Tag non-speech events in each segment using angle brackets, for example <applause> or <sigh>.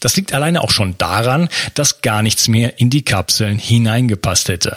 Das liegt alleine auch schon daran, dass gar nichts mehr in die Kapseln hineingepasst hätte.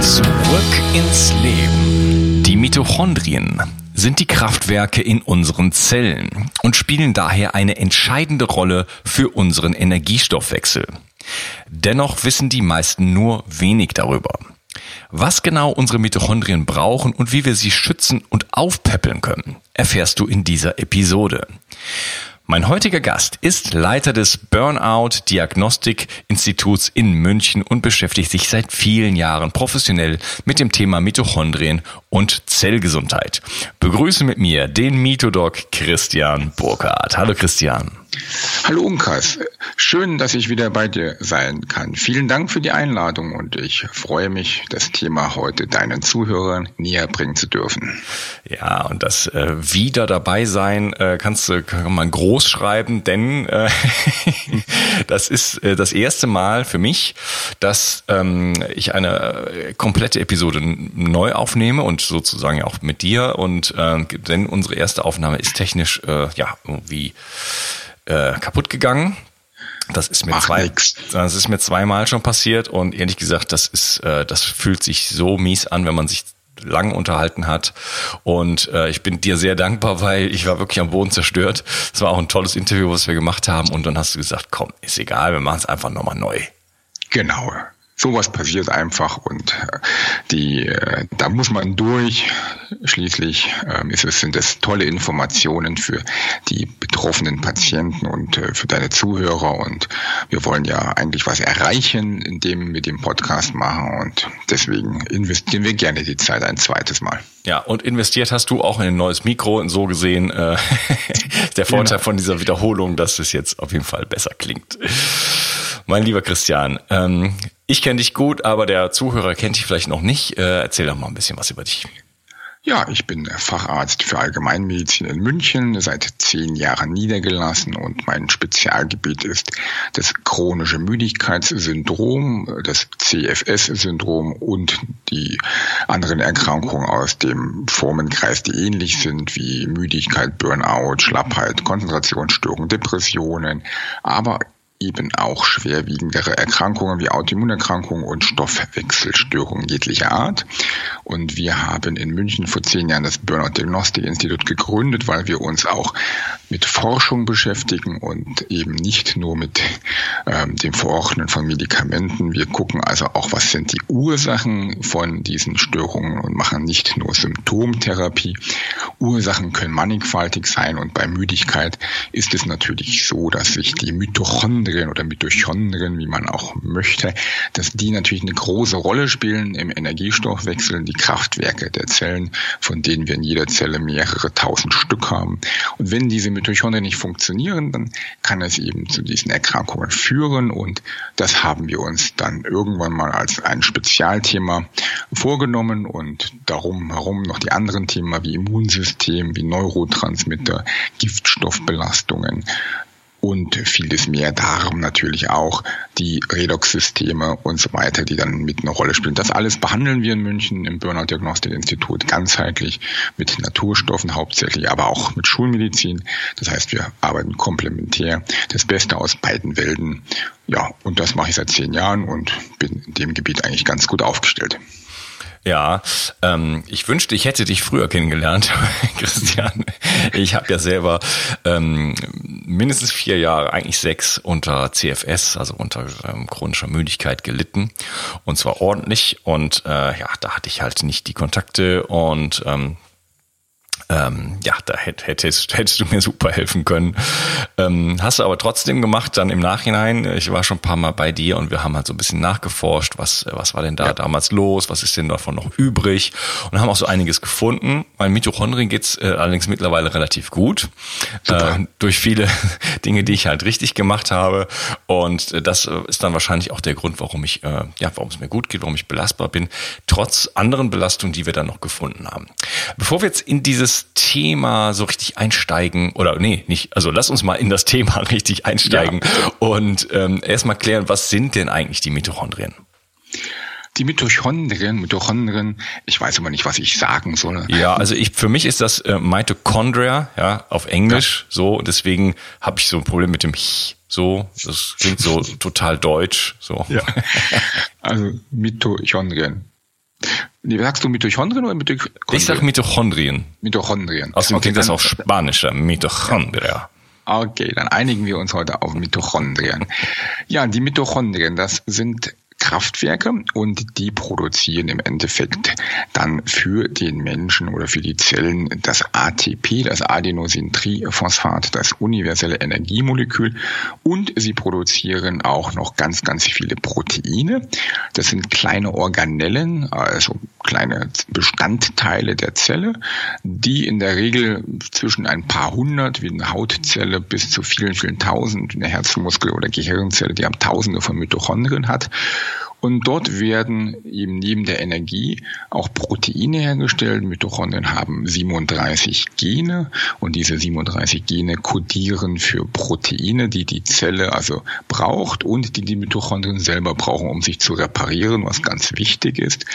Zurück ins Leben. Die Mitochondrien sind die Kraftwerke in unseren Zellen und spielen daher eine entscheidende Rolle für unseren Energiestoffwechsel. Dennoch wissen die meisten nur wenig darüber. Was genau unsere Mitochondrien brauchen und wie wir sie schützen und aufpäppeln können, erfährst du in dieser Episode. Mein heutiger Gast ist Leiter des Burnout Diagnostik Instituts in München und beschäftigt sich seit vielen Jahren professionell mit dem Thema Mitochondrien und Zellgesundheit. Begrüße mit mir den Mitodoc Christian Burkhardt. Hallo Christian. Hallo Umkreis, schön, dass ich wieder bei dir sein kann. Vielen Dank für die Einladung und ich freue mich, das Thema heute deinen Zuhörern näher bringen zu dürfen. Ja, und das äh, wieder dabei sein äh, kannst du kann man groß schreiben, denn äh, <laughs> das ist äh, das erste Mal für mich, dass ähm, ich eine äh, komplette Episode neu aufnehme und sozusagen auch mit dir und äh, denn unsere erste Aufnahme ist technisch äh, ja irgendwie äh, kaputt gegangen. Das ist mir zwei, nix. das ist mir zweimal schon passiert und ehrlich gesagt, das ist, äh, das fühlt sich so mies an, wenn man sich lang unterhalten hat. Und äh, ich bin dir sehr dankbar, weil ich war wirklich am Boden zerstört. Es war auch ein tolles Interview, was wir gemacht haben. Und dann hast du gesagt, komm, ist egal, wir machen es einfach nochmal neu. Genau sowas passiert einfach und äh, die, äh, da muss man durch. Schließlich ähm, ist es, sind es tolle Informationen für die betroffenen Patienten und äh, für deine Zuhörer und wir wollen ja eigentlich was erreichen, indem wir den Podcast machen und deswegen investieren wir gerne die Zeit ein zweites Mal. Ja, und investiert hast du auch in ein neues Mikro und so gesehen äh, <laughs> der Vorteil genau. von dieser Wiederholung, dass es jetzt auf jeden Fall besser klingt. Mein lieber Christian, ähm, ich kenne dich gut, aber der Zuhörer kennt dich vielleicht noch nicht. Äh, erzähl doch mal ein bisschen was über dich. Ja, ich bin Facharzt für Allgemeinmedizin in München, seit zehn Jahren niedergelassen und mein Spezialgebiet ist das chronische Müdigkeitssyndrom, das CFS-Syndrom und die anderen Erkrankungen aus dem Formenkreis, die ähnlich sind wie Müdigkeit, Burnout, Schlappheit, Konzentrationsstörungen, Depressionen, aber eben auch schwerwiegendere Erkrankungen wie Autoimmunerkrankungen und Stoffwechselstörungen jeglicher Art. Und wir haben in München vor zehn Jahren das Burnout Diagnostic Institut gegründet, weil wir uns auch mit Forschung beschäftigen und eben nicht nur mit ähm, dem Verordnen von Medikamenten. Wir gucken also auch, was sind die Ursachen von diesen Störungen und machen nicht nur Symptomtherapie. Ursachen können mannigfaltig sein und bei Müdigkeit ist es natürlich so, dass sich die Mitochondrien oder Mitochondrien, wie man auch möchte, dass die natürlich eine große Rolle spielen im Energiestoffwechsel, die Kraftwerke der Zellen, von denen wir in jeder Zelle mehrere tausend Stück haben. Und wenn diese Mitochondrien nicht funktionieren, dann kann es eben zu diesen Erkrankungen führen. Und das haben wir uns dann irgendwann mal als ein Spezialthema vorgenommen. Und darum herum noch die anderen Themen wie Immunsystem, wie Neurotransmitter, Giftstoffbelastungen, und vieles mehr. Darum natürlich auch die Redox-Systeme und so weiter, die dann mit einer Rolle spielen. Das alles behandeln wir in München im Burnout Diagnostic Institut ganzheitlich mit Naturstoffen hauptsächlich, aber auch mit Schulmedizin. Das heißt, wir arbeiten komplementär. Das Beste aus beiden Welten. Ja, und das mache ich seit zehn Jahren und bin in dem Gebiet eigentlich ganz gut aufgestellt. Ja, ähm, ich wünschte, ich hätte dich früher kennengelernt, <laughs> Christian. Ich habe ja selber ähm, mindestens vier Jahre, eigentlich sechs, unter CFS, also unter ähm, chronischer Müdigkeit gelitten. Und zwar ordentlich. Und äh, ja, da hatte ich halt nicht die Kontakte und ähm, ähm, ja, da hättest, hättest du mir super helfen können. Ähm, hast du aber trotzdem gemacht, dann im Nachhinein. Ich war schon ein paar Mal bei dir und wir haben halt so ein bisschen nachgeforscht, was, was war denn da ja. damals los, was ist denn davon noch übrig und haben auch so einiges gefunden. Mein Mitochondrien geht's äh, allerdings mittlerweile relativ gut. Äh, durch viele <laughs> Dinge, die ich halt richtig gemacht habe. Und äh, das ist dann wahrscheinlich auch der Grund, warum ich, äh, ja, warum es mir gut geht, warum ich belastbar bin, trotz anderen Belastungen, die wir dann noch gefunden haben. Bevor wir jetzt in dieses Thema so richtig einsteigen oder nee, nicht, also lass uns mal in das Thema <laughs> richtig einsteigen ja. und ähm, erstmal klären, was sind denn eigentlich die Mitochondrien? Die Mitochondrien, Mitochondrien, ich weiß aber nicht, was ich sagen soll. Ja, also ich, für mich ist das äh, Mitochondria, ja, auf Englisch, ja. so, deswegen habe ich so ein Problem mit dem Ch, so, das klingt so <laughs> total deutsch, so. Ja. Also Mitochondrien. Sagst du Mitochondrien oder Mitochondrien? Ich sag Mitochondrien. Mitochondrien. Außerdem okay, klingt das auch spanischer, Mitochondria. Okay, dann einigen wir uns heute auf Mitochondrien. ja, die Mitochondrien, das sind Kraftwerke und die produzieren im Endeffekt dann für den Menschen oder für die Zellen das ATP, das Adenosintriphosphat, das universelle Energiemolekül und sie produzieren auch noch ganz, ganz viele Proteine. Das sind kleine Organellen, also kleine Bestandteile der Zelle, die in der Regel zwischen ein paar hundert, wie eine Hautzelle, bis zu vielen, vielen tausend, eine Herzmuskel- oder Gehirnzelle, die am Tausende von Mitochondrien hat. Und dort werden eben neben der Energie auch Proteine hergestellt. Mitochondrien haben 37 Gene und diese 37 Gene kodieren für Proteine, die die Zelle also braucht und die die Mitochondrien selber brauchen, um sich zu reparieren, was ganz wichtig ist.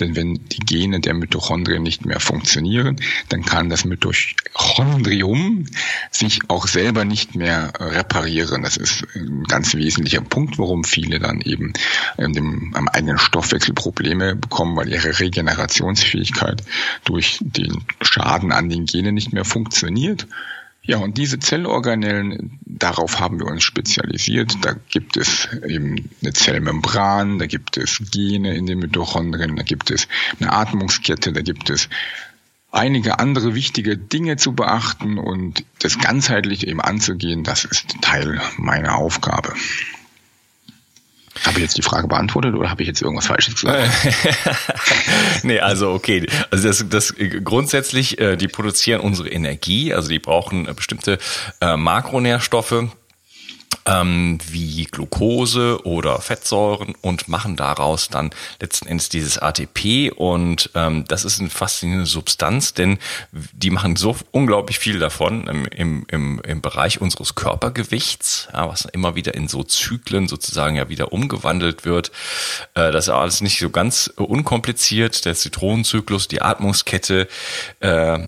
Denn wenn die Gene der Mitochondrien nicht mehr funktionieren, dann kann das Mitochondrium sich auch selber nicht mehr reparieren. Das ist ein ganz wesentlicher Punkt, warum viele dann eben dem am eigenen Stoffwechsel Probleme bekommen, weil ihre Regenerationsfähigkeit durch den Schaden an den Genen nicht mehr funktioniert. Ja, und diese Zellorganellen, darauf haben wir uns spezialisiert. Da gibt es eben eine Zellmembran, da gibt es Gene in den Mitochondrien, da gibt es eine Atmungskette, da gibt es einige andere wichtige Dinge zu beachten und das ganzheitlich eben anzugehen, das ist Teil meiner Aufgabe. Habe ich jetzt die Frage beantwortet oder habe ich jetzt irgendwas Falsches gesagt? <laughs> nee, also okay. Also das, das grundsätzlich, äh, die produzieren unsere Energie, also die brauchen äh, bestimmte äh, Makronährstoffe ähm, wie Glucose oder Fettsäuren und machen daraus dann letzten Endes dieses ATP und ähm, das ist eine faszinierende Substanz, denn die machen so unglaublich viel davon im, im, im, Bereich unseres Körpergewichts, ja, was immer wieder in so Zyklen sozusagen ja wieder umgewandelt wird. Äh, das ist alles nicht so ganz unkompliziert, der Zitronenzyklus, die Atmungskette, äh,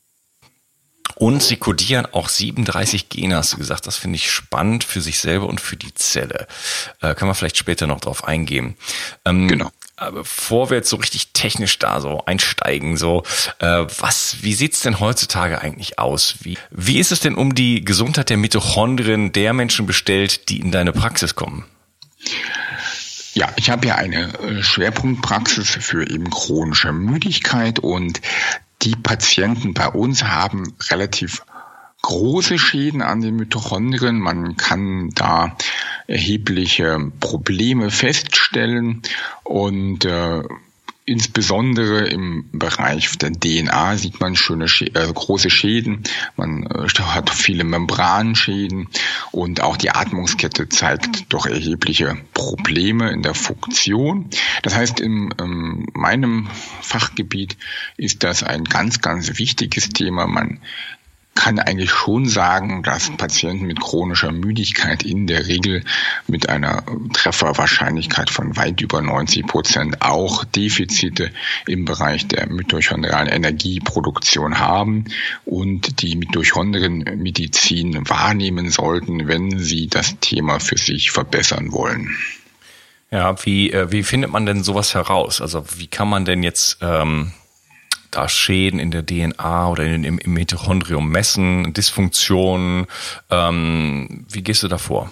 Und sie kodieren auch 37 Gene, hast du gesagt. Das finde ich spannend für sich selber und für die Zelle. Äh, kann man vielleicht später noch drauf eingehen. Ähm, genau. Aber bevor wir jetzt so richtig technisch da so einsteigen, so äh, was, wie sieht's denn heutzutage eigentlich aus? Wie, wie ist es denn um die Gesundheit der Mitochondrien der Menschen bestellt, die in deine Praxis kommen? Ja, ich habe ja eine äh, Schwerpunktpraxis für eben chronische Müdigkeit und die Patienten bei uns haben relativ große Schäden an den Mitochondrien. Man kann da erhebliche Probleme feststellen und äh, Insbesondere im Bereich der DNA sieht man schöne äh, große Schäden. Man äh, hat viele Membranschäden und auch die Atmungskette zeigt doch erhebliche Probleme in der Funktion. Das heißt, in, in meinem Fachgebiet ist das ein ganz, ganz wichtiges Thema. Man kann eigentlich schon sagen, dass Patienten mit chronischer Müdigkeit in der Regel mit einer Trefferwahrscheinlichkeit von weit über 90 Prozent auch Defizite im Bereich der mitochondrialen Energieproduktion haben und die Mitochondrienmedizin wahrnehmen sollten, wenn sie das Thema für sich verbessern wollen. Ja, wie, äh, wie findet man denn sowas heraus? Also wie kann man denn jetzt ähm da Schäden in der DNA oder in, im, im Mitochondrium messen, Dysfunktionen. Ähm, wie gehst du da vor?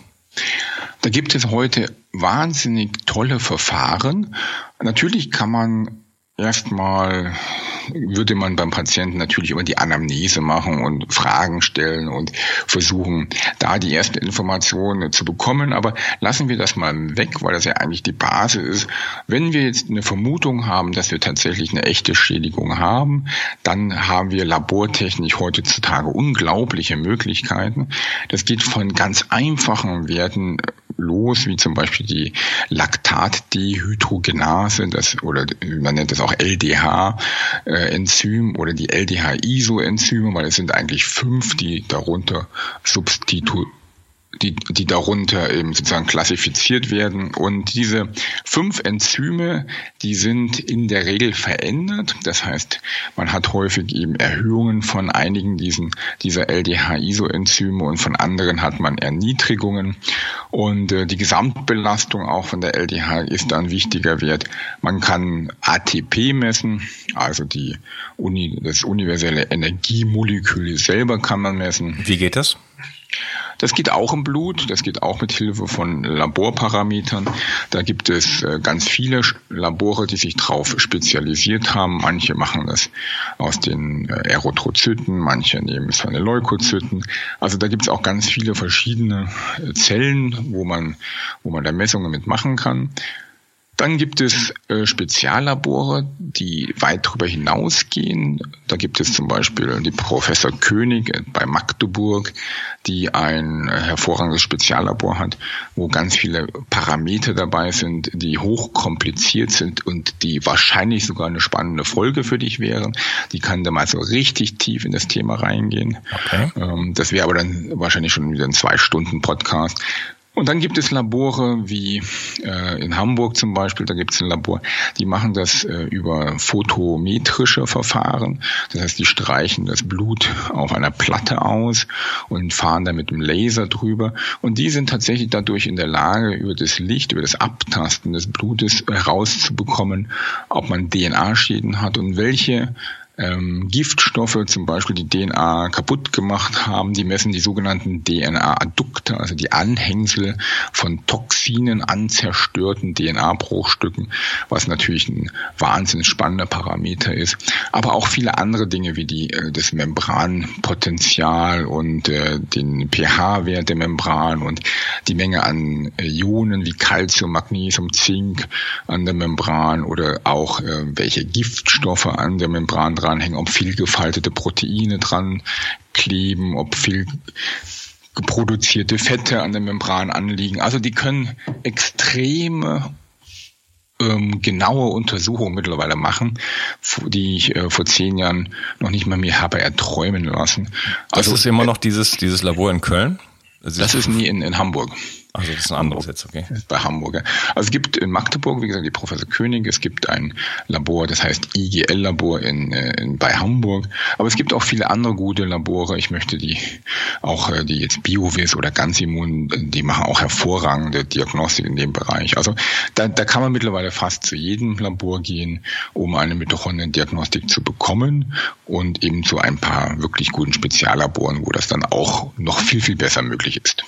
Da gibt es heute wahnsinnig tolle Verfahren. Natürlich kann man erstmal würde man beim Patienten natürlich immer die Anamnese machen und Fragen stellen und versuchen, da die ersten Informationen zu bekommen. Aber lassen wir das mal weg, weil das ja eigentlich die Basis ist. Wenn wir jetzt eine Vermutung haben, dass wir tatsächlich eine echte Schädigung haben, dann haben wir labortechnisch heutzutage unglaubliche Möglichkeiten. Das geht von ganz einfachen Werten los, wie zum Beispiel die Laktatdehydrogenase, das oder man nennt das auch LDH-Enzym oder die LDH-Iso-Enzyme, weil es sind eigentlich fünf, die darunter substitu die, die darunter eben sozusagen klassifiziert werden. Und diese fünf Enzyme, die sind in der Regel verändert. Das heißt, man hat häufig eben Erhöhungen von einigen diesen, dieser LDH-Iso-Enzyme und von anderen hat man Erniedrigungen. Und äh, die Gesamtbelastung auch von der LDH ist ein wichtiger Wert. Man kann ATP messen, also die Uni, das universelle Energiemolekül selber kann man messen. Wie geht das? Das geht auch im Blut, das geht auch mit Hilfe von Laborparametern. Da gibt es äh, ganz viele Labore, die sich darauf spezialisiert haben. Manche machen das aus den äh, Erythrozyten, manche nehmen es von den Leukozyten. Also da gibt es auch ganz viele verschiedene äh, Zellen, wo man, wo man da Messungen mitmachen kann. Dann gibt es äh, Speziallabore, die weit darüber hinausgehen. Da gibt es zum Beispiel die Professor König bei Magdeburg, die ein äh, hervorragendes Speziallabor hat, wo ganz viele Parameter dabei sind, die hochkompliziert sind und die wahrscheinlich sogar eine spannende Folge für dich wären. Die kann dann mal so richtig tief in das Thema reingehen. Okay. Ähm, das wäre aber dann wahrscheinlich schon wieder ein zwei Stunden Podcast. Und dann gibt es Labore wie äh, in Hamburg zum Beispiel, da gibt es ein Labor, die machen das äh, über photometrische Verfahren. Das heißt, die streichen das Blut auf einer Platte aus und fahren da mit dem Laser drüber. Und die sind tatsächlich dadurch in der Lage, über das Licht, über das Abtasten des Blutes herauszubekommen, ob man DNA-Schäden hat und welche ähm, Giftstoffe, zum Beispiel die DNA kaputt gemacht haben. Die messen die sogenannten DNA-Addukte, also die Anhängsel von Toxinen an zerstörten DNA-Bruchstücken, was natürlich ein wahnsinnig spannender Parameter ist. Aber auch viele andere Dinge wie die, äh, das Membranpotenzial und äh, den pH-Wert der Membran und die Menge an äh, Ionen wie Calcium, Magnesium, Zink an der Membran oder auch äh, welche Giftstoffe an der Membran dranhängen, ob viel gefaltete Proteine dran kleben, ob viel produzierte Fette an der Membran anliegen. Also die können extreme ähm, genaue Untersuchungen mittlerweile machen, die ich äh, vor zehn Jahren noch nicht mal mir habe erträumen lassen. Also das ist immer noch dieses, dieses Labor in Köln? Also das ist nie in, in Hamburg. Also das ist ein anderes jetzt, okay. Bei Hamburg. Also es gibt in Magdeburg, wie gesagt, die Professor König, es gibt ein Labor, das heißt IGL-Labor in, äh, in, bei Hamburg. Aber es gibt auch viele andere gute Labore. Ich möchte die auch äh, die jetzt Biovis oder Ganzimmun, die machen auch hervorragende Diagnostik in dem Bereich. Also da, da kann man mittlerweile fast zu jedem Labor gehen, um eine Mitochondrien-Diagnostik zu bekommen und eben zu ein paar wirklich guten Speziallaboren, wo das dann auch noch viel, viel besser möglich ist.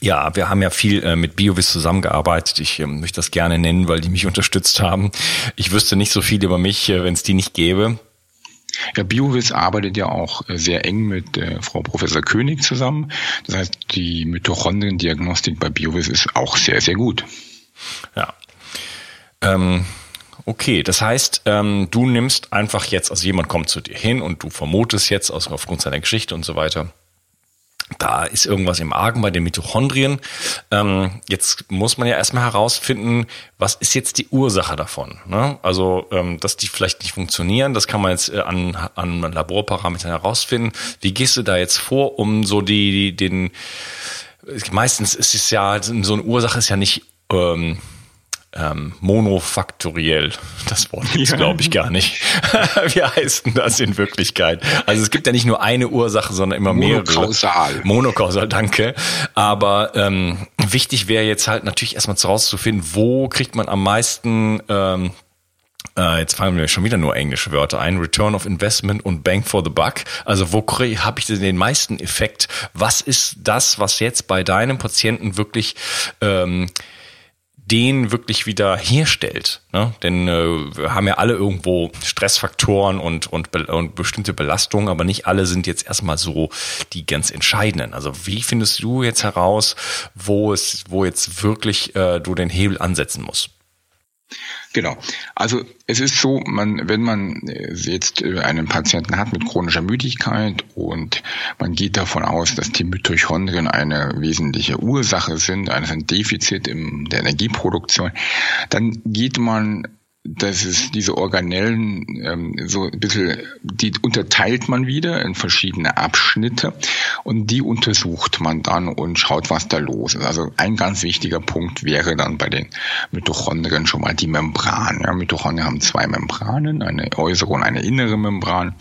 Ja, wir haben ja viel äh, mit BioVis zusammengearbeitet. Ich äh, möchte das gerne nennen, weil die mich unterstützt haben. Ich wüsste nicht so viel über mich, äh, wenn es die nicht gäbe. Ja, BioVis arbeitet ja auch äh, sehr eng mit äh, Frau Professor König zusammen. Das heißt, die Mitochondrien-Diagnostik bei BioVis ist auch sehr, sehr gut. Ja. Ähm, okay, das heißt, ähm, du nimmst einfach jetzt, also jemand kommt zu dir hin und du vermutest jetzt aus, aufgrund seiner Geschichte und so weiter, da ist irgendwas im Argen bei den Mitochondrien. Ähm, jetzt muss man ja erstmal herausfinden, was ist jetzt die Ursache davon. Ne? Also, ähm, dass die vielleicht nicht funktionieren, das kann man jetzt äh, an, an Laborparametern herausfinden. Wie gehst du da jetzt vor, um so die, die den meistens ist es ja, so eine Ursache ist ja nicht ähm, ähm, monofaktoriell. Das Wort gibt's ja. glaube ich gar nicht. <laughs> Wie heißt denn das in Wirklichkeit? Also es gibt ja nicht nur eine Ursache, sondern immer mehrere. Monokausal. Monokausal, danke. Aber ähm, wichtig wäre jetzt halt natürlich erstmal rauszufinden, wo kriegt man am meisten ähm, äh, jetzt fallen mir schon wieder nur englische Wörter ein, Return of Investment und Bank for the Buck. Also wo habe ich denn den meisten Effekt? Was ist das, was jetzt bei deinem Patienten wirklich ähm, den wirklich wieder herstellt. Ne? Denn äh, wir haben ja alle irgendwo Stressfaktoren und, und, und bestimmte Belastungen, aber nicht alle sind jetzt erstmal so die ganz entscheidenden. Also wie findest du jetzt heraus, wo es, wo jetzt wirklich äh, du den Hebel ansetzen musst? Genau. Also es ist so, man, wenn man äh, jetzt äh, einen Patienten hat mit chronischer Müdigkeit und man geht davon aus, dass die Mitochondrien eine wesentliche Ursache sind, also ein Defizit in der Energieproduktion, dann geht man das ist diese Organellen ähm, so ein bisschen, die unterteilt man wieder in verschiedene Abschnitte und die untersucht man dann und schaut, was da los ist. Also ein ganz wichtiger Punkt wäre dann bei den Mitochondrien schon mal die Membran. Ja, Mitochondrien haben zwei Membranen, eine äußere und eine innere Membran.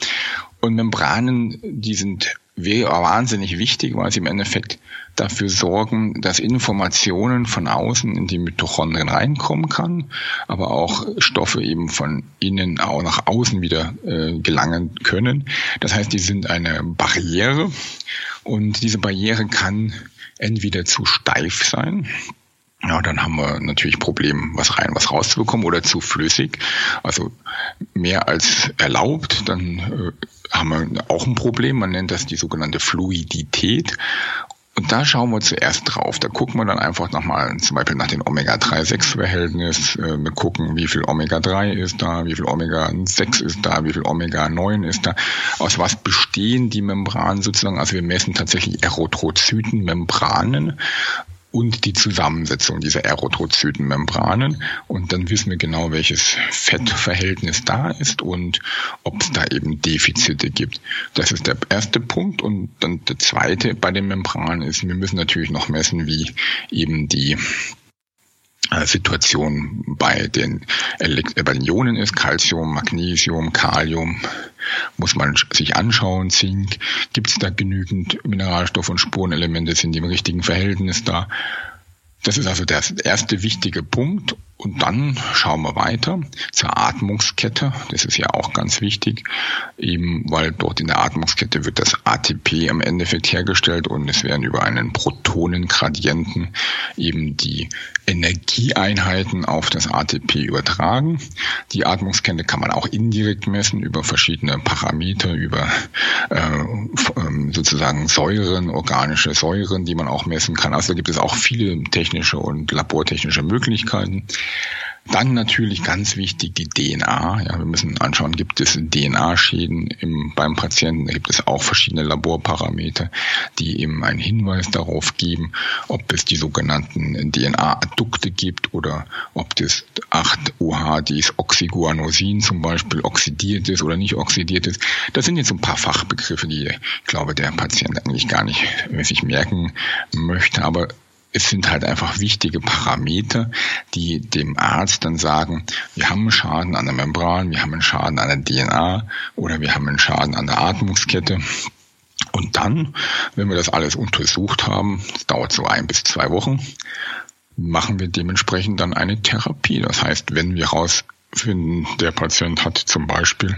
Und Membranen, die sind wahnsinnig wichtig, weil sie im Endeffekt dafür sorgen, dass Informationen von außen in die Mitochondrien reinkommen kann, aber auch Stoffe eben von innen auch nach außen wieder äh, gelangen können. Das heißt, die sind eine Barriere und diese Barriere kann entweder zu steif sein, ja, dann haben wir natürlich Problem, was rein, was rauszubekommen oder zu flüssig. Also mehr als erlaubt, dann äh, haben wir auch ein Problem. Man nennt das die sogenannte Fluidität. Und da schauen wir zuerst drauf. Da gucken wir dann einfach nochmal zum Beispiel nach dem Omega-3-6-Verhältnis. Äh, wir gucken, wie viel Omega-3 ist da, wie viel Omega-6 ist da, wie viel Omega-9 ist da. Aus was bestehen die Membranen sozusagen? Also wir messen tatsächlich Erythrozytenmembranen und die Zusammensetzung dieser Erythrozytenmembranen. Und dann wissen wir genau, welches Fettverhältnis da ist und ob es da eben Defizite gibt. Das ist der erste Punkt. Und dann der zweite bei den Membranen ist, wir müssen natürlich noch messen, wie eben die äh, Situation bei den, Elekt bei den Ionen ist, Calcium, Magnesium, Kalium, muss man sich anschauen, Zink, gibt es da genügend Mineralstoffe und Spurenelemente, sind die im richtigen Verhältnis da. Das ist also der erste wichtige Punkt. Und dann schauen wir weiter zur Atmungskette. Das ist ja auch ganz wichtig, eben weil dort in der Atmungskette wird das ATP am Endeffekt hergestellt und es werden über einen Protonengradienten eben die Energieeinheiten auf das ATP übertragen. Die Atmungskette kann man auch indirekt messen über verschiedene Parameter, über äh, ähm, sozusagen Säuren, organische Säuren, die man auch messen kann. Also gibt es auch viele technische und labortechnische Möglichkeiten. Dann natürlich ganz wichtig die DNA. Ja, wir müssen anschauen, gibt es DNA-Schäden im, beim Patienten? Da gibt es auch verschiedene Laborparameter, die eben einen Hinweis darauf geben, ob es die sogenannten DNA-Addukte gibt oder ob das 8-OH-Oxyguanosin zum Beispiel oxidiert ist oder nicht oxidiert ist. Das sind jetzt ein paar Fachbegriffe, die ich glaube, der Patient eigentlich gar nicht sich merken möchte. Aber es sind halt einfach wichtige Parameter, die dem Arzt dann sagen, wir haben einen Schaden an der Membran, wir haben einen Schaden an der DNA oder wir haben einen Schaden an der Atmungskette. Und dann, wenn wir das alles untersucht haben, das dauert so ein bis zwei Wochen, machen wir dementsprechend dann eine Therapie. Das heißt, wenn wir rausfinden, der Patient hat zum Beispiel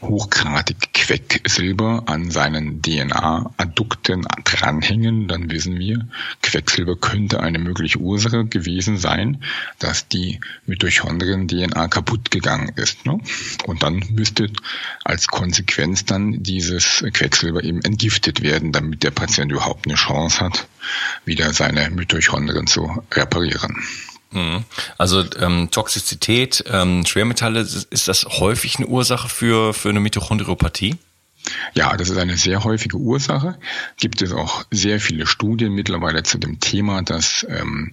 hochgradig Quecksilber an seinen DNA-Addukten dranhängen, dann wissen wir, Quecksilber könnte eine mögliche Ursache gewesen sein, dass die Mitochondrien-DNA kaputt gegangen ist. Ne? Und dann müsste als Konsequenz dann dieses Quecksilber eben entgiftet werden, damit der Patient überhaupt eine Chance hat, wieder seine Mitochondrien zu reparieren. Mhm. Also ähm, Toxizität, ähm, Schwermetalle, ist das häufig eine Ursache für, für eine Mitochondriopathie? Ja, das ist eine sehr häufige Ursache. Gibt es auch sehr viele Studien mittlerweile zu dem Thema, dass ähm,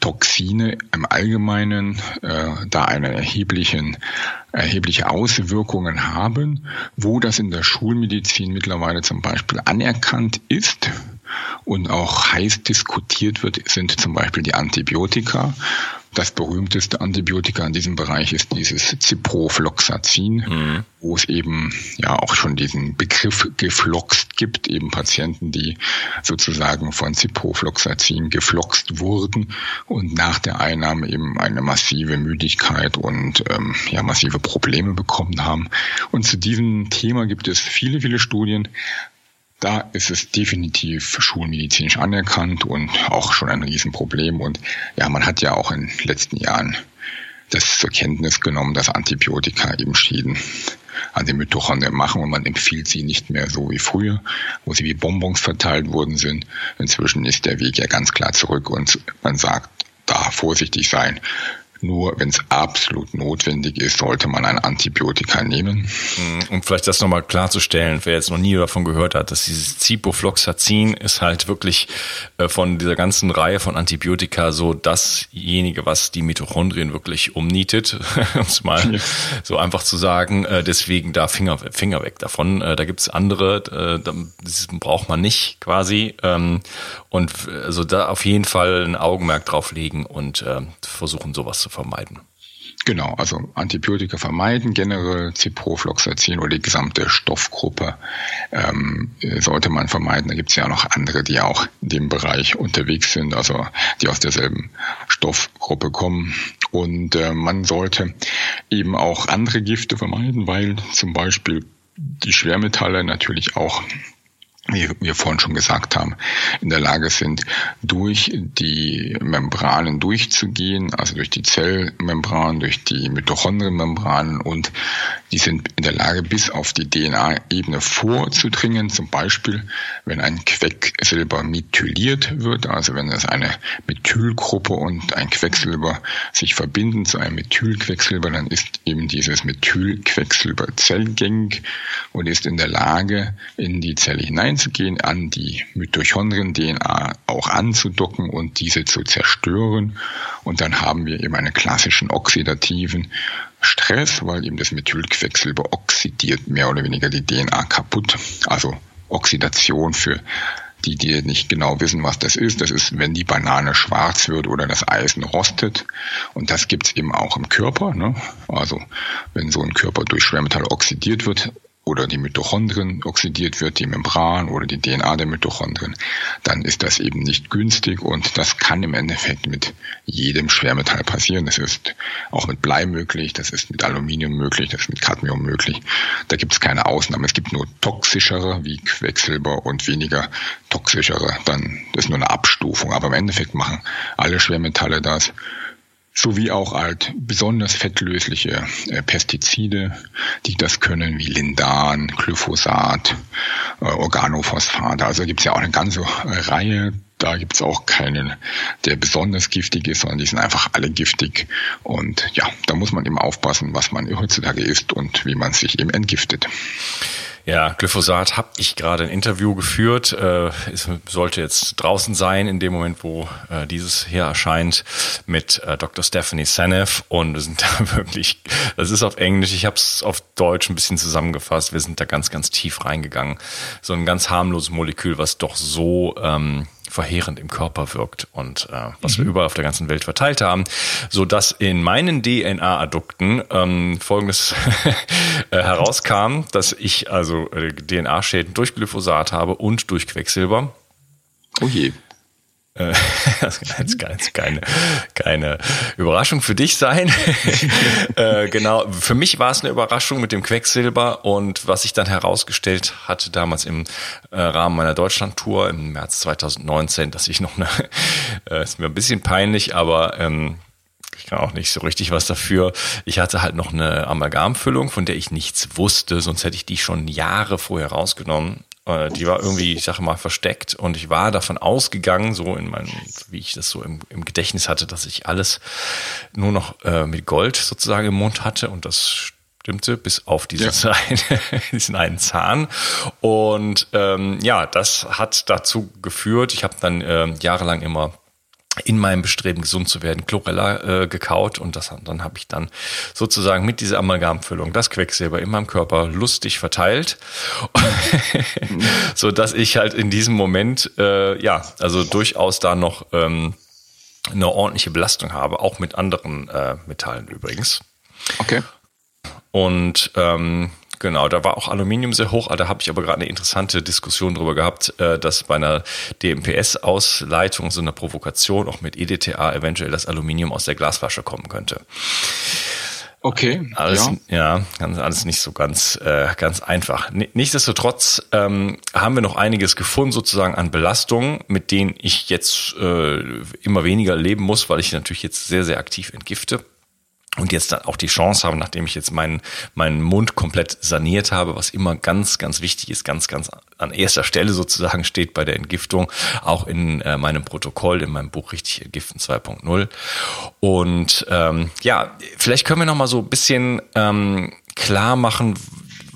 Toxine im Allgemeinen äh, da eine erheblichen, erhebliche Auswirkungen haben. Wo das in der Schulmedizin mittlerweile zum Beispiel anerkannt ist, und auch heiß diskutiert wird, sind zum Beispiel die Antibiotika. Das berühmteste Antibiotika in diesem Bereich ist dieses Ciprofloxacin, mhm. wo es eben ja auch schon diesen Begriff gefloxt gibt, eben Patienten, die sozusagen von Ciprofloxacin gefloxt wurden und nach der Einnahme eben eine massive Müdigkeit und ähm, ja massive Probleme bekommen haben. Und zu diesem Thema gibt es viele, viele Studien. Da ist es definitiv schulmedizinisch anerkannt und auch schon ein Riesenproblem. Und ja, man hat ja auch in den letzten Jahren das zur Kenntnis genommen, dass Antibiotika eben Schäden an den Mitochondrien machen und man empfiehlt sie nicht mehr so wie früher, wo sie wie Bonbons verteilt worden sind. Inzwischen ist der Weg ja ganz klar zurück und man sagt, da vorsichtig sein. Nur wenn es absolut notwendig ist, sollte man ein Antibiotika nehmen. Mhm. Um vielleicht das nochmal klarzustellen, wer jetzt noch nie davon gehört hat, dass dieses Ciprofloxacin ist halt wirklich äh, von dieser ganzen Reihe von Antibiotika so dasjenige, was die Mitochondrien wirklich umnietet, <laughs> um es mal ja. so einfach zu sagen. Äh, deswegen da Finger, Finger weg davon. Äh, da gibt's andere, das braucht man nicht quasi. Ähm, und also da auf jeden Fall ein Augenmerk drauf legen und versuchen sowas zu zu vermeiden. Genau, also Antibiotika vermeiden, generell Ciprofloxacin oder die gesamte Stoffgruppe ähm, sollte man vermeiden. Da gibt es ja noch andere, die auch in dem Bereich unterwegs sind, also die aus derselben Stoffgruppe kommen. Und äh, man sollte eben auch andere Gifte vermeiden, weil zum Beispiel die Schwermetalle natürlich auch wie wir vorhin schon gesagt haben, in der Lage sind, durch die Membranen durchzugehen, also durch die Zellmembran, durch die Mitochondrienmembranen und die sind in der Lage, bis auf die DNA-Ebene vorzudringen. Zum Beispiel, wenn ein Quecksilber methyliert wird, also wenn es eine Methylgruppe und ein Quecksilber sich verbinden zu einem Methylquecksilber, dann ist eben dieses Methylquecksilber zellgängig und ist in der Lage, in die Zelle hineinzugehen, an die Mitochondrien-DNA auch anzudocken und diese zu zerstören. Und dann haben wir eben einen klassischen oxidativen Stress, weil eben das Methylquecksilber oxidiert mehr oder weniger die DNA kaputt. Also Oxidation für die, die nicht genau wissen, was das ist. Das ist, wenn die Banane schwarz wird oder das Eisen rostet. Und das gibt's eben auch im Körper. Ne? Also wenn so ein Körper durch Schwermetall oxidiert wird, oder die Mitochondrien oxidiert wird, die Membran oder die DNA der Mitochondrien, dann ist das eben nicht günstig und das kann im Endeffekt mit jedem Schwermetall passieren. Das ist auch mit Blei möglich, das ist mit Aluminium möglich, das ist mit Cadmium möglich. Da gibt es keine Ausnahme. Es gibt nur toxischere wie Quecksilber und weniger toxischere. Dann ist nur eine Abstufung. Aber im Endeffekt machen alle Schwermetalle das sowie auch halt besonders fettlösliche äh, Pestizide, die das können, wie Lindan, Glyphosat, äh, Organophosphate. Also gibt es ja auch eine ganze Reihe da gibt's auch keinen, der besonders giftig ist, sondern die sind einfach alle giftig. Und ja, da muss man eben aufpassen, was man heutzutage isst und wie man sich eben entgiftet. Ja, Glyphosat habe ich gerade ein Interview geführt. Äh, es sollte jetzt draußen sein in dem Moment, wo äh, dieses hier erscheint mit äh, Dr. Stephanie Seneff und wir sind <laughs> da wirklich, das ist auf Englisch, ich habe es auf Deutsch ein bisschen zusammengefasst. Wir sind da ganz, ganz tief reingegangen. So ein ganz harmloses Molekül, was doch so ähm, verheerend im Körper wirkt und äh, was mhm. wir überall auf der ganzen Welt verteilt haben, so dass in meinen DNA-Addukten ähm, Folgendes <laughs> äh, herauskam, dass ich also äh, DNA-Schäden durch Glyphosat habe und durch Quecksilber. Oh je. Äh, <laughs> das kann jetzt keine, keine Überraschung für dich sein. <laughs> äh, genau, für mich war es eine Überraschung mit dem Quecksilber und was sich dann herausgestellt hat damals im äh, Rahmen meiner Deutschland-Tour im März 2019, dass ich noch eine, <laughs> äh, ist mir ein bisschen peinlich, aber ähm, ich kann auch nicht so richtig was dafür. Ich hatte halt noch eine Amalgamfüllung, von der ich nichts wusste, sonst hätte ich die schon Jahre vorher rausgenommen. Äh, die war irgendwie, ich sage mal, versteckt und ich war davon ausgegangen, so in meinem, wie ich das so im, im Gedächtnis hatte, dass ich alles nur noch äh, mit Gold sozusagen im Mund hatte und das stimmte, bis auf dieses ja. eine, <laughs> diesen einen Zahn. Und ähm, ja, das hat dazu geführt, ich habe dann äh, jahrelang immer in meinem Bestreben gesund zu werden Chlorella äh, gekaut und das dann habe ich dann sozusagen mit dieser Amalgamfüllung das Quecksilber in meinem Körper lustig verteilt, <laughs> so dass ich halt in diesem Moment äh, ja also durchaus da noch ähm, eine ordentliche Belastung habe, auch mit anderen äh, Metallen übrigens. Okay. Und ähm, Genau, da war auch Aluminium sehr hoch, da habe ich aber gerade eine interessante Diskussion darüber gehabt, äh, dass bei einer DMPS-Ausleitung, so einer Provokation, auch mit EDTA eventuell das Aluminium aus der Glasflasche kommen könnte. Okay. Alles, ja, ja alles nicht so ganz, äh, ganz einfach. Nichtsdestotrotz ähm, haben wir noch einiges gefunden, sozusagen an Belastungen, mit denen ich jetzt äh, immer weniger leben muss, weil ich natürlich jetzt sehr, sehr aktiv entgifte und jetzt dann auch die Chance habe, nachdem ich jetzt meinen, meinen Mund komplett saniert habe, was immer ganz, ganz wichtig ist, ganz, ganz an erster Stelle sozusagen steht bei der Entgiftung, auch in äh, meinem Protokoll, in meinem Buch Richtig Entgiften 2.0. Und ähm, ja, vielleicht können wir noch mal so ein bisschen ähm, klar machen,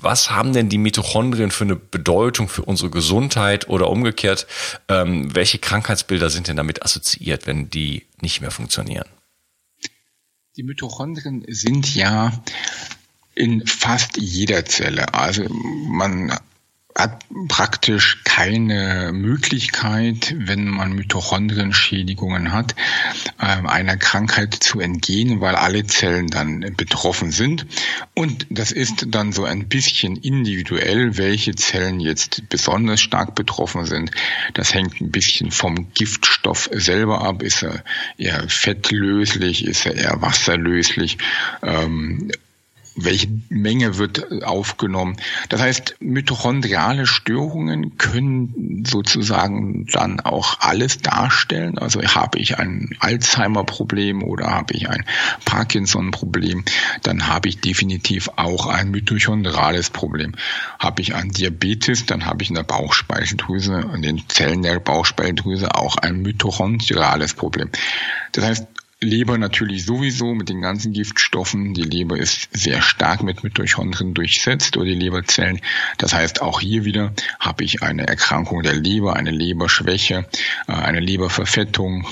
was haben denn die Mitochondrien für eine Bedeutung für unsere Gesundheit oder umgekehrt, ähm, welche Krankheitsbilder sind denn damit assoziiert, wenn die nicht mehr funktionieren? Die Mitochondrien sind ja in fast jeder Zelle. Also man hat praktisch keine Möglichkeit, wenn man Mitochondrienschädigungen hat, ähm, einer Krankheit zu entgehen, weil alle Zellen dann betroffen sind. Und das ist dann so ein bisschen individuell, welche Zellen jetzt besonders stark betroffen sind. Das hängt ein bisschen vom Giftstoff selber ab. Ist er eher fettlöslich? Ist er eher wasserlöslich? Welche Menge wird aufgenommen. Das heißt, mitochondriale Störungen können sozusagen dann auch alles darstellen. Also habe ich ein Alzheimer-Problem oder habe ich ein Parkinson-Problem, dann habe ich definitiv auch ein mitochondrales Problem. Habe ich ein Diabetes, dann habe ich in der Bauchspeicheldrüse, in den Zellen der Bauchspeicheldrüse auch ein mitochondrales Problem. Das heißt, Leber natürlich sowieso mit den ganzen Giftstoffen. Die Leber ist sehr stark mit Mitochondrien durchsetzt oder die Leberzellen. Das heißt, auch hier wieder habe ich eine Erkrankung der Leber, eine Leberschwäche, äh, eine Leberverfettung.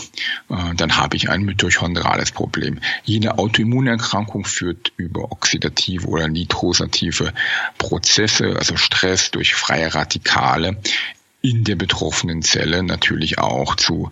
Äh, dann habe ich ein mitochondrales Problem. Jede Autoimmunerkrankung führt über oxidative oder nitrosative Prozesse, also Stress durch freie Radikale in der betroffenen Zelle natürlich auch zu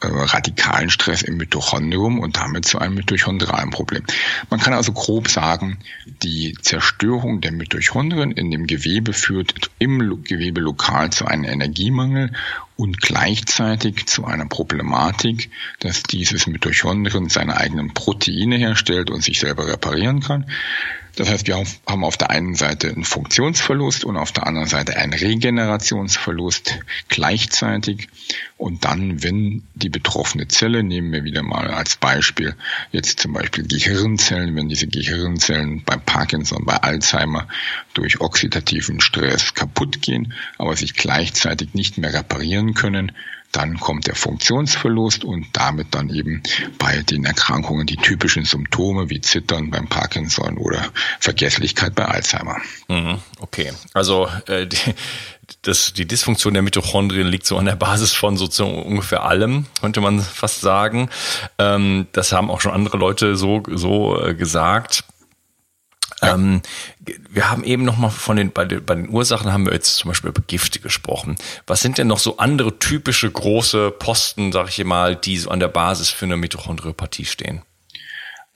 äh, radikalen Stress im Mitochondrium und damit zu einem mitochondralen Problem. Man kann also grob sagen, die Zerstörung der Mitochondrien in dem Gewebe führt im Gewebe lokal zu einem Energiemangel und gleichzeitig zu einer Problematik, dass dieses Mitochondrien seine eigenen Proteine herstellt und sich selber reparieren kann. Das heißt, wir haben auf der einen Seite einen Funktionsverlust und auf der anderen Seite einen Regenerationsverlust gleichzeitig. Und dann, wenn die betroffene Zelle, nehmen wir wieder mal als Beispiel jetzt zum Beispiel Gehirnzellen, wenn diese Gehirnzellen bei Parkinson, bei Alzheimer durch oxidativen Stress kaputt gehen, aber sich gleichzeitig nicht mehr reparieren können, dann kommt der Funktionsverlust und damit dann eben bei den Erkrankungen die typischen Symptome wie Zittern beim Parkinson oder Vergesslichkeit bei Alzheimer. Mhm, okay, also äh, die, das, die Dysfunktion der Mitochondrien liegt so an der Basis von so ungefähr allem, könnte man fast sagen. Ähm, das haben auch schon andere Leute so, so äh, gesagt. Ähm, wir haben eben noch mal von den bei, den bei den Ursachen haben wir jetzt zum Beispiel über Gifte gesprochen. Was sind denn noch so andere typische große Posten, sag ich mal, die so an der Basis für eine Mitochondriopathie stehen?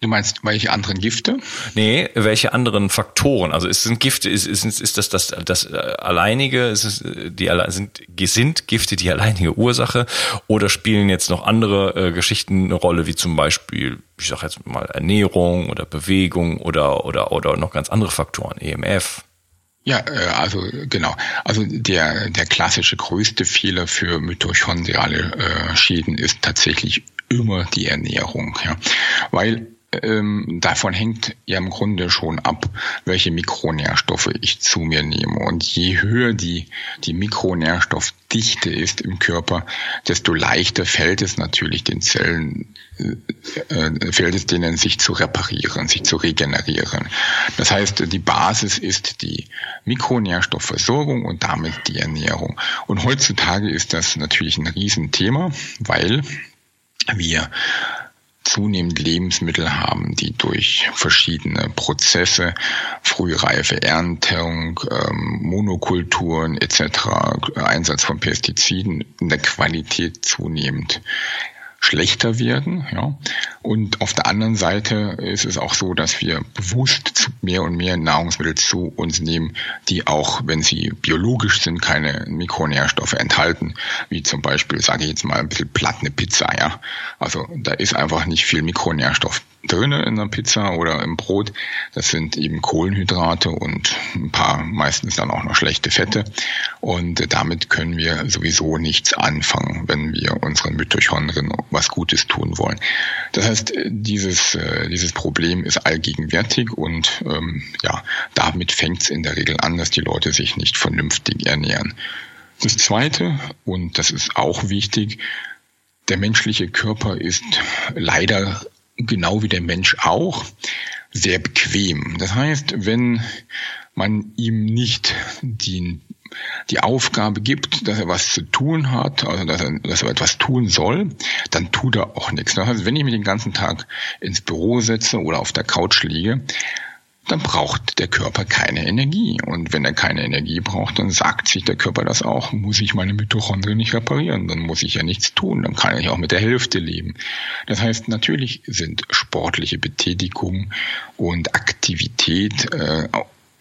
Du meinst, welche anderen Gifte? Nee, welche anderen Faktoren? Also ist, sind Gifte, ist, ist, ist das das, das äh, alleinige, ist es die, sind, sind Gifte die alleinige Ursache oder spielen jetzt noch andere äh, Geschichten eine Rolle, wie zum Beispiel, ich sag jetzt mal Ernährung oder Bewegung oder, oder, oder noch ganz andere Faktoren, EMF? Ja, äh, also genau. Also der, der klassische größte Fehler für mitochondriale äh, Schäden ist tatsächlich immer die Ernährung, ja, weil ähm, davon hängt ja im Grunde schon ab, welche Mikronährstoffe ich zu mir nehme. Und je höher die, die Mikronährstoffdichte ist im Körper, desto leichter fällt es natürlich den Zellen, äh, äh, fällt es denen, sich zu reparieren, sich zu regenerieren. Das heißt, die Basis ist die Mikronährstoffversorgung und damit die Ernährung. Und heutzutage ist das natürlich ein Riesenthema, weil wir zunehmend Lebensmittel haben, die durch verschiedene Prozesse, frühreife Erntung, ähm, Monokulturen etc., Einsatz von Pestiziden in der Qualität zunehmend schlechter werden. Ja. Und auf der anderen Seite ist es auch so, dass wir bewusst mehr und mehr Nahrungsmittel zu uns nehmen, die auch, wenn sie biologisch sind, keine Mikronährstoffe enthalten, wie zum Beispiel, sage ich jetzt mal, ein bisschen platt eine Pizza. Ja. Also da ist einfach nicht viel Mikronährstoff drinne in der Pizza oder im Brot. Das sind eben Kohlenhydrate und ein paar meistens dann auch noch schlechte Fette. Und damit können wir sowieso nichts anfangen, wenn wir unseren Mitochondrien was Gutes tun wollen. Das heißt, dieses, äh, dieses Problem ist allgegenwärtig und ähm, ja, damit fängt es in der Regel an, dass die Leute sich nicht vernünftig ernähren. Das Zweite, und das ist auch wichtig, der menschliche Körper ist leider genau wie der Mensch auch, sehr bequem. Das heißt, wenn man ihm nicht die, die Aufgabe gibt, dass er was zu tun hat, also dass er, dass er etwas tun soll, dann tut er auch nichts. Das heißt, wenn ich mich den ganzen Tag ins Büro setze oder auf der Couch liege, dann braucht der Körper keine Energie. Und wenn er keine Energie braucht, dann sagt sich der Körper das auch, muss ich meine Mitochondrien nicht reparieren, dann muss ich ja nichts tun, dann kann ich auch mit der Hälfte leben. Das heißt, natürlich sind sportliche Betätigung und Aktivität äh,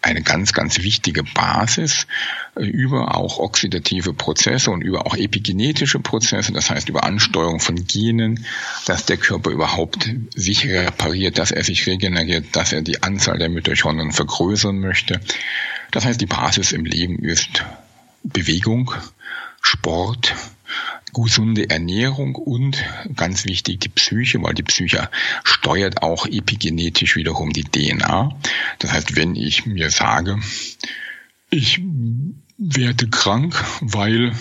eine ganz, ganz wichtige Basis über auch oxidative Prozesse und über auch epigenetische Prozesse, das heißt über Ansteuerung von Genen, dass der Körper überhaupt sich repariert, dass er sich regeneriert, dass er die Anzahl der Mitochondrien vergrößern möchte. Das heißt, die Basis im Leben ist Bewegung, Sport, gesunde Ernährung und ganz wichtig die Psyche, weil die Psyche steuert auch epigenetisch wiederum die DNA. Das heißt, wenn ich mir sage, ich werde krank, weil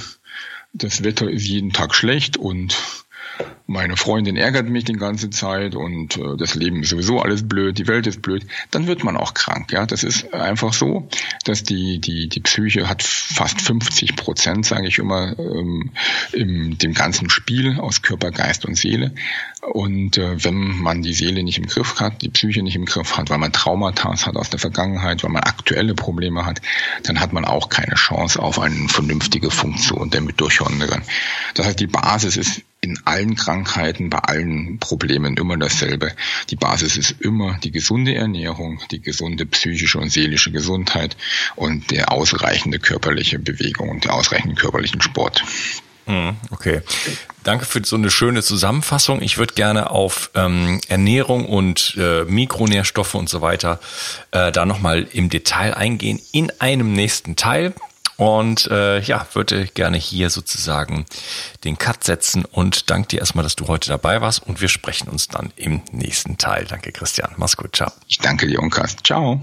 das Wetter ist jeden Tag schlecht und meine Freundin ärgert mich die ganze Zeit und äh, das Leben ist sowieso alles blöd, die Welt ist blöd, dann wird man auch krank. Ja, das ist einfach so, dass die die die Psyche hat fast 50 Prozent, sage ich immer, ähm, im dem ganzen Spiel aus Körper, Geist und Seele. Und äh, wenn man die Seele nicht im Griff hat, die Psyche nicht im Griff hat, weil man Traumata hat aus der Vergangenheit, weil man aktuelle Probleme hat, dann hat man auch keine Chance auf eine vernünftige Funktion der Mitochondrien. Das heißt, die Basis ist in allen Krankheiten, bei allen Problemen immer dasselbe. Die Basis ist immer die gesunde Ernährung, die gesunde psychische und seelische Gesundheit und der ausreichende körperliche Bewegung und der ausreichende körperlichen Sport. Hm, okay. Danke für so eine schöne Zusammenfassung. Ich würde gerne auf ähm, Ernährung und äh, Mikronährstoffe und so weiter äh, da nochmal im Detail eingehen in einem nächsten Teil. Und äh, ja, würde gerne hier sozusagen den Cut setzen und danke dir erstmal, dass du heute dabei warst und wir sprechen uns dann im nächsten Teil. Danke, Christian. Mach's gut. Ciao. Ich danke dir, Unkas. Ciao.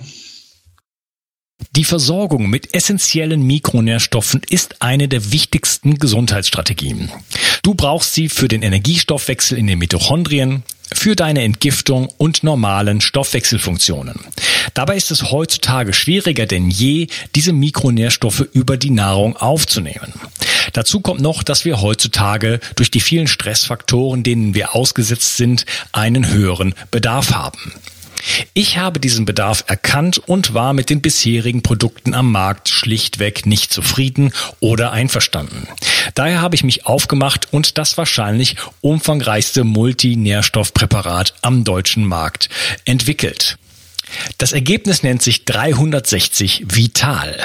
Die Versorgung mit essentiellen Mikronährstoffen ist eine der wichtigsten Gesundheitsstrategien. Du brauchst sie für den Energiestoffwechsel in den Mitochondrien, für deine Entgiftung und normalen Stoffwechselfunktionen. Dabei ist es heutzutage schwieriger denn je, diese Mikronährstoffe über die Nahrung aufzunehmen. Dazu kommt noch, dass wir heutzutage durch die vielen Stressfaktoren, denen wir ausgesetzt sind, einen höheren Bedarf haben. Ich habe diesen Bedarf erkannt und war mit den bisherigen Produkten am Markt schlichtweg nicht zufrieden oder einverstanden. Daher habe ich mich aufgemacht und das wahrscheinlich umfangreichste Multinährstoffpräparat am deutschen Markt entwickelt. Das Ergebnis nennt sich 360 Vital.